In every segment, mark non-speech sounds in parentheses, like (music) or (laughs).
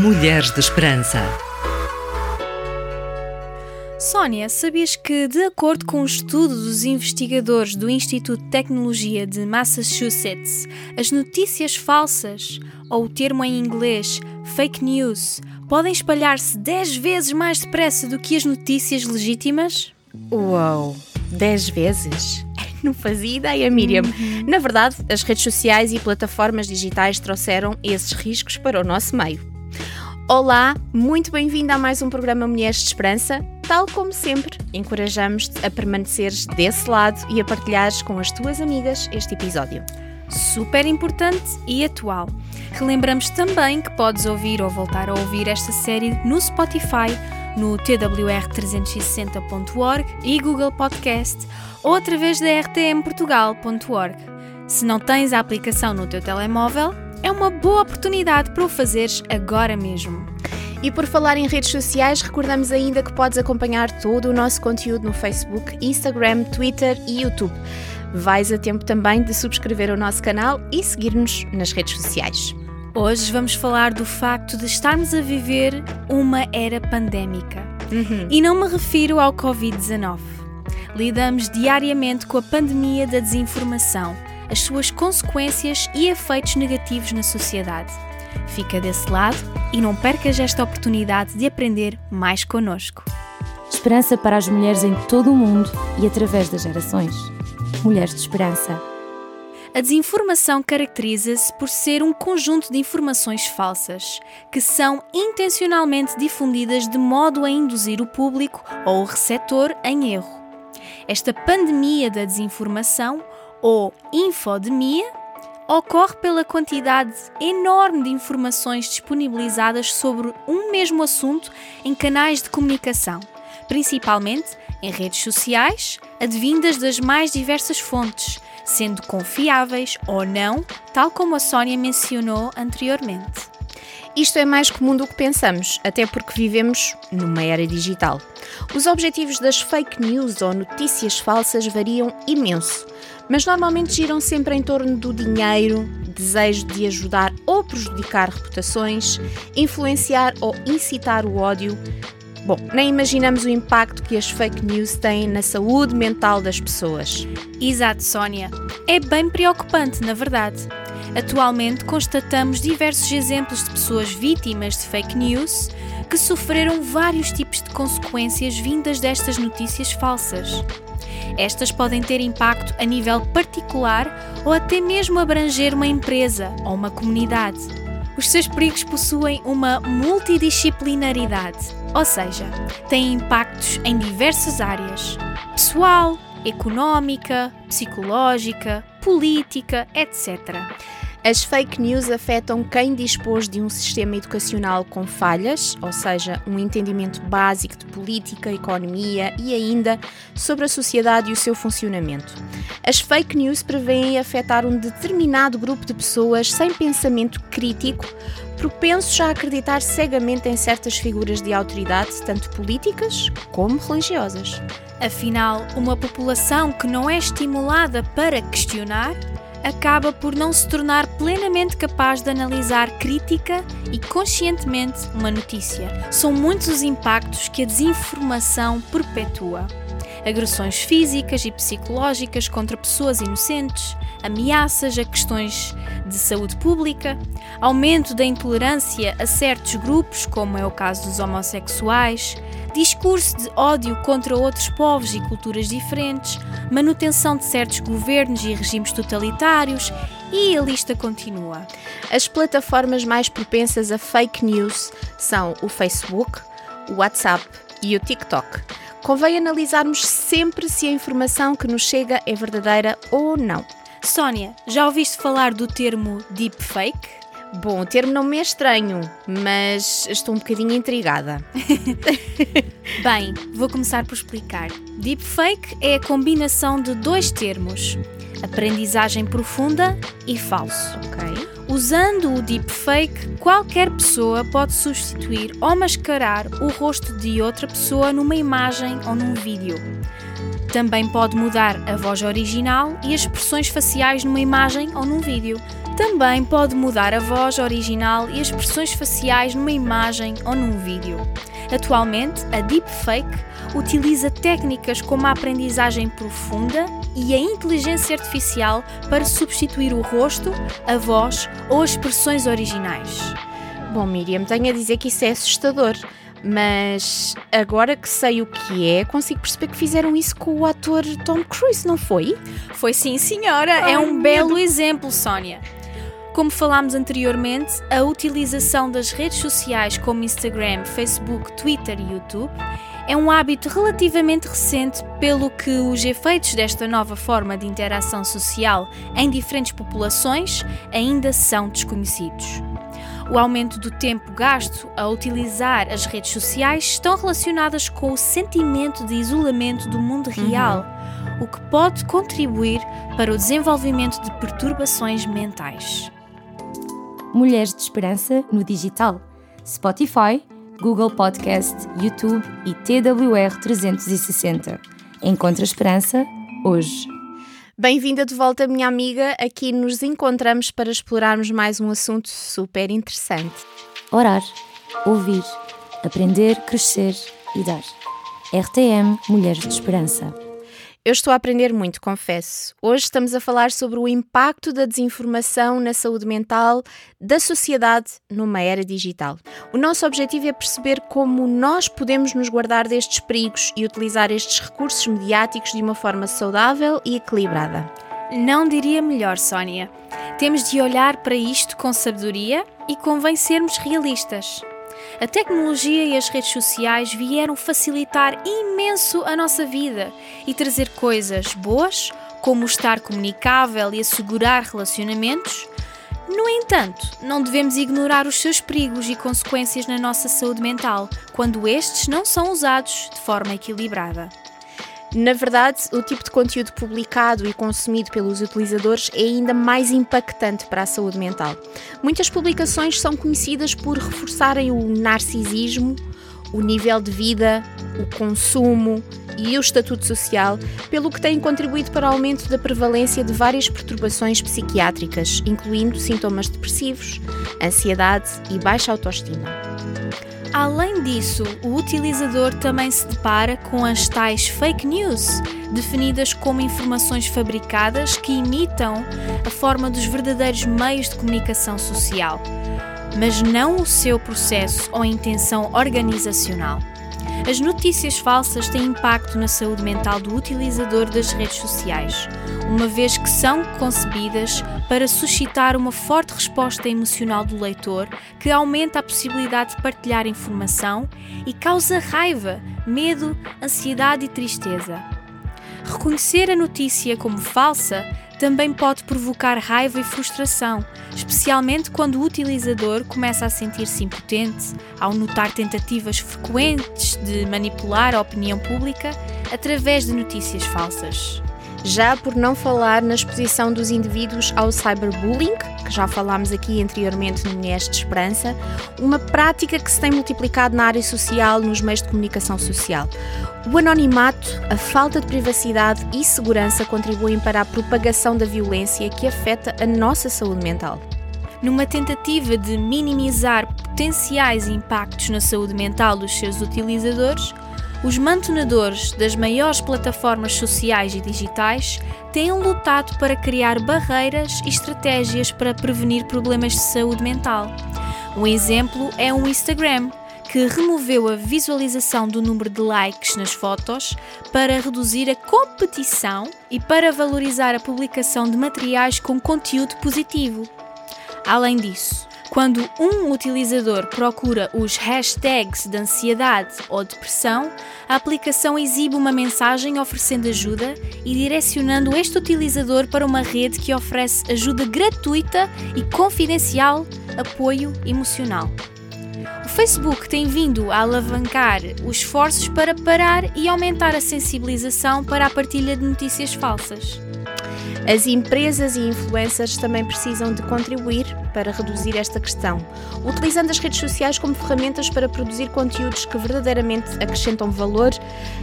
Mulheres de Esperança. Sónia, sabias que, de acordo com um estudo dos investigadores do Instituto de Tecnologia de Massachusetts, as notícias falsas, ou o termo em inglês fake news, podem espalhar-se 10 vezes mais depressa do que as notícias legítimas? Uau! 10 vezes? (laughs) Não fazia ideia, Miriam. Uhum. Na verdade, as redes sociais e plataformas digitais trouxeram esses riscos para o nosso meio. Olá, muito bem-vinda a mais um programa Mulheres de Esperança. Tal como sempre, encorajamos-te a permaneceres desse lado e a partilhares com as tuas amigas este episódio. Super importante e atual. Relembramos também que podes ouvir ou voltar a ouvir esta série no Spotify, no twr360.org e Google Podcast ou através da rtmportugal.org. Se não tens a aplicação no teu telemóvel, é uma boa oportunidade para o fazeres agora mesmo. E por falar em redes sociais, recordamos ainda que podes acompanhar todo o nosso conteúdo no Facebook, Instagram, Twitter e YouTube. Vais a tempo também de subscrever o nosso canal e seguir-nos nas redes sociais. Hoje vamos falar do facto de estarmos a viver uma era pandémica. Uhum. E não me refiro ao Covid-19. Lidamos diariamente com a pandemia da desinformação as suas consequências e efeitos negativos na sociedade. Fica desse lado e não percas esta oportunidade de aprender mais conosco. Esperança para as mulheres em todo o mundo e através das gerações. Mulheres de Esperança. A desinformação caracteriza-se por ser um conjunto de informações falsas, que são intencionalmente difundidas de modo a induzir o público ou o receptor em erro. Esta pandemia da desinformação ou infodemia ocorre pela quantidade enorme de informações disponibilizadas sobre um mesmo assunto em canais de comunicação, principalmente em redes sociais, advindas das mais diversas fontes, sendo confiáveis ou não, tal como a Sónia mencionou anteriormente. Isto é mais comum do que pensamos, até porque vivemos numa era digital. Os objetivos das fake news ou notícias falsas variam imenso mas normalmente giram sempre em torno do dinheiro, desejo de ajudar ou prejudicar reputações, influenciar ou incitar o ódio. Bom, nem imaginamos o impacto que as fake news têm na saúde mental das pessoas. Exato, Sónia. É bem preocupante, na verdade. Atualmente constatamos diversos exemplos de pessoas vítimas de fake news que sofreram vários tipos de consequências vindas destas notícias falsas. Estas podem ter impacto a nível particular ou até mesmo abranger uma empresa ou uma comunidade. Os seus perigos possuem uma multidisciplinaridade, ou seja, têm impactos em diversas áreas: pessoal, económica, psicológica, política, etc. As fake news afetam quem dispôs de um sistema educacional com falhas, ou seja, um entendimento básico de política, economia e ainda sobre a sociedade e o seu funcionamento. As fake news prevêem afetar um determinado grupo de pessoas sem pensamento crítico, propensos a acreditar cegamente em certas figuras de autoridade, tanto políticas como religiosas. Afinal, uma população que não é estimulada para questionar acaba por não se tornar plenamente capaz de analisar crítica e conscientemente uma notícia. São muitos os impactos que a desinformação perpetua. Agressões físicas e psicológicas contra pessoas inocentes, ameaças a questões de saúde pública, aumento da intolerância a certos grupos, como é o caso dos homossexuais, discurso de ódio contra outros povos e culturas diferentes, manutenção de certos governos e regimes totalitários e a lista continua. As plataformas mais propensas a fake news são o Facebook, o WhatsApp e o TikTok. Convém analisarmos sempre se a informação que nos chega é verdadeira ou não. Sónia, já ouviste falar do termo deepfake? Bom, o termo não me é estranho, mas estou um bocadinho intrigada. (laughs) Bem, vou começar por explicar. Deepfake é a combinação de dois termos: aprendizagem profunda e falso. Ok. Usando o deepfake, qualquer pessoa pode substituir ou mascarar o rosto de outra pessoa numa imagem ou num vídeo. Também pode mudar a voz original e as expressões faciais numa imagem ou num vídeo. Também pode mudar a voz original e as expressões faciais numa imagem ou num vídeo. Atualmente, a deepfake utiliza técnicas como a aprendizagem profunda e a inteligência artificial para substituir o rosto, a voz ou as expressões originais. Bom, Miriam, tenho a dizer que isso é assustador. Mas agora que sei o que é, consigo perceber que fizeram isso com o ator Tom Cruise, não foi? Foi sim, senhora. Ai, é um belo exemplo, Sónia. Como falámos anteriormente, a utilização das redes sociais como Instagram, Facebook, Twitter e YouTube é um hábito relativamente recente, pelo que os efeitos desta nova forma de interação social em diferentes populações ainda são desconhecidos. O aumento do tempo gasto a utilizar as redes sociais estão relacionadas com o sentimento de isolamento do mundo real, uhum. o que pode contribuir para o desenvolvimento de perturbações mentais. Mulheres de Esperança no digital. Spotify, Google Podcast, YouTube e TWR 360. Encontra esperança hoje. Bem-vinda de volta, minha amiga. Aqui nos encontramos para explorarmos mais um assunto super interessante. Orar, ouvir, aprender, crescer e dar. RTM Mulheres de Esperança. Eu estou a aprender muito, confesso. Hoje estamos a falar sobre o impacto da desinformação na saúde mental da sociedade numa era digital. O nosso objetivo é perceber como nós podemos nos guardar destes perigos e utilizar estes recursos mediáticos de uma forma saudável e equilibrada. Não diria melhor, Sónia. Temos de olhar para isto com sabedoria e convém sermos realistas. A tecnologia e as redes sociais vieram facilitar imenso a nossa vida e trazer coisas boas, como estar comunicável e assegurar relacionamentos. No entanto, não devemos ignorar os seus perigos e consequências na nossa saúde mental quando estes não são usados de forma equilibrada. Na verdade, o tipo de conteúdo publicado e consumido pelos utilizadores é ainda mais impactante para a saúde mental. Muitas publicações são conhecidas por reforçarem o narcisismo, o nível de vida, o consumo e o estatuto social, pelo que têm contribuído para o aumento da prevalência de várias perturbações psiquiátricas, incluindo sintomas depressivos, ansiedade e baixa autoestima. Além disso, o utilizador também se depara com as tais fake news, definidas como informações fabricadas que imitam a forma dos verdadeiros meios de comunicação social, mas não o seu processo ou intenção organizacional. As notícias falsas têm impacto na saúde mental do utilizador das redes sociais, uma vez que são concebidas para suscitar uma forte resposta emocional do leitor que aumenta a possibilidade de partilhar informação e causa raiva, medo, ansiedade e tristeza. Reconhecer a notícia como falsa também pode provocar raiva e frustração, especialmente quando o utilizador começa a sentir-se impotente ao notar tentativas frequentes de manipular a opinião pública através de notícias falsas. Já por não falar na exposição dos indivíduos ao cyberbullying, que já falámos aqui anteriormente no Mulheres de Esperança, uma prática que se tem multiplicado na área social nos meios de comunicação social. O anonimato, a falta de privacidade e segurança contribuem para a propagação da violência que afeta a nossa saúde mental. Numa tentativa de minimizar potenciais impactos na saúde mental dos seus utilizadores, os mantenedores das maiores plataformas sociais e digitais têm lutado para criar barreiras e estratégias para prevenir problemas de saúde mental. Um exemplo é o Instagram, que removeu a visualização do número de likes nas fotos para reduzir a competição e para valorizar a publicação de materiais com conteúdo positivo. Além disso, quando um utilizador procura os hashtags de ansiedade ou depressão, a aplicação exibe uma mensagem oferecendo ajuda e direcionando este utilizador para uma rede que oferece ajuda gratuita e confidencial, apoio emocional. Facebook tem vindo a alavancar os esforços para parar e aumentar a sensibilização para a partilha de notícias falsas. As empresas e influencers também precisam de contribuir para reduzir esta questão, utilizando as redes sociais como ferramentas para produzir conteúdos que verdadeiramente acrescentam valor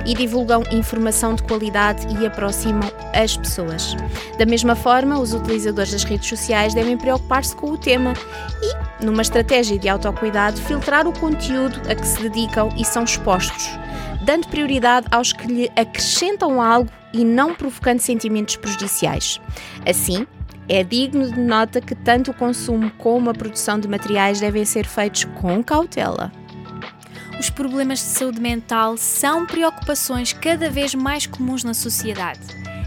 e divulgam informação de qualidade e aproximam as pessoas. Da mesma forma, os utilizadores das redes sociais devem preocupar-se com o tema e, numa estratégia de autocuidado, filtrar o conteúdo a que se dedicam e são expostos dando prioridade aos que lhe acrescentam algo e não provocando sentimentos prejudiciais. Assim, é digno de nota que tanto o consumo como a produção de materiais devem ser feitos com cautela. Os problemas de saúde mental são preocupações cada vez mais comuns na sociedade,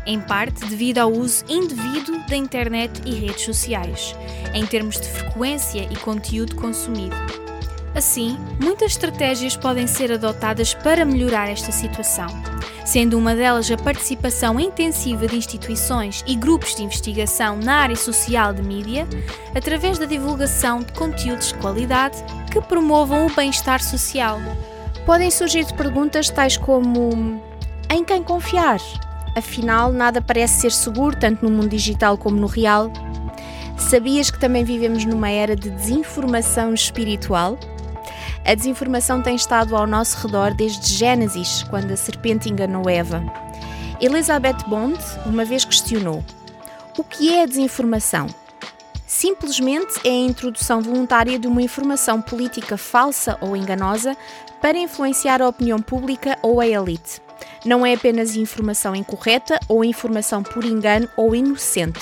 em parte devido ao uso indevido da internet e redes sociais, em termos de frequência e conteúdo consumido. Assim, muitas estratégias podem ser adotadas para melhorar esta situação, sendo uma delas a participação intensiva de instituições e grupos de investigação na área social de mídia, através da divulgação de conteúdos de qualidade que promovam o bem-estar social. Podem surgir perguntas tais como: em quem confiar? Afinal, nada parece ser seguro tanto no mundo digital como no real. Sabias que também vivemos numa era de desinformação espiritual? A desinformação tem estado ao nosso redor desde Gênesis, quando a serpente enganou Eva. Elizabeth Bond uma vez questionou: O que é a desinformação? Simplesmente é a introdução voluntária de uma informação política falsa ou enganosa para influenciar a opinião pública ou a elite. Não é apenas informação incorreta ou informação por engano ou inocente.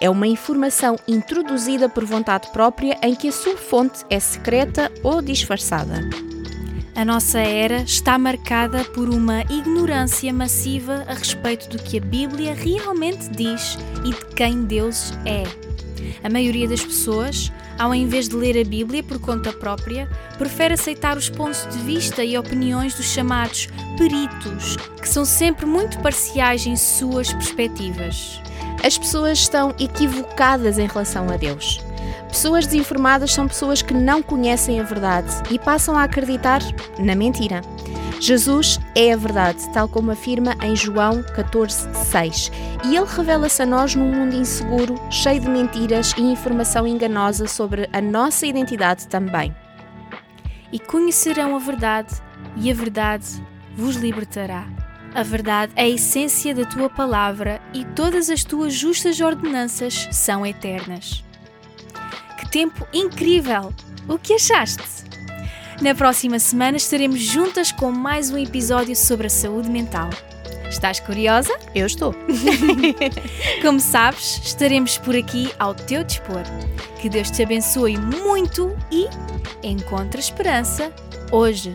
É uma informação introduzida por vontade própria em que a sua fonte é secreta ou disfarçada. A nossa era está marcada por uma ignorância massiva a respeito do que a Bíblia realmente diz e de quem Deus é. A maioria das pessoas, ao invés de ler a Bíblia por conta própria, prefere aceitar os pontos de vista e opiniões dos chamados peritos, que são sempre muito parciais em suas perspectivas. As pessoas estão equivocadas em relação a Deus. Pessoas desinformadas são pessoas que não conhecem a verdade e passam a acreditar na mentira. Jesus é a verdade, tal como afirma em João 14,6. E ele revela-se a nós num mundo inseguro, cheio de mentiras e informação enganosa sobre a nossa identidade também. E conhecerão a verdade, e a verdade vos libertará. A verdade é a essência da tua palavra e todas as tuas justas ordenanças são eternas. Que tempo incrível! O que achaste? Na próxima semana estaremos juntas com mais um episódio sobre a saúde mental. Estás curiosa? Eu estou. (laughs) Como sabes, estaremos por aqui ao teu dispor. Que Deus te abençoe muito e encontre esperança hoje.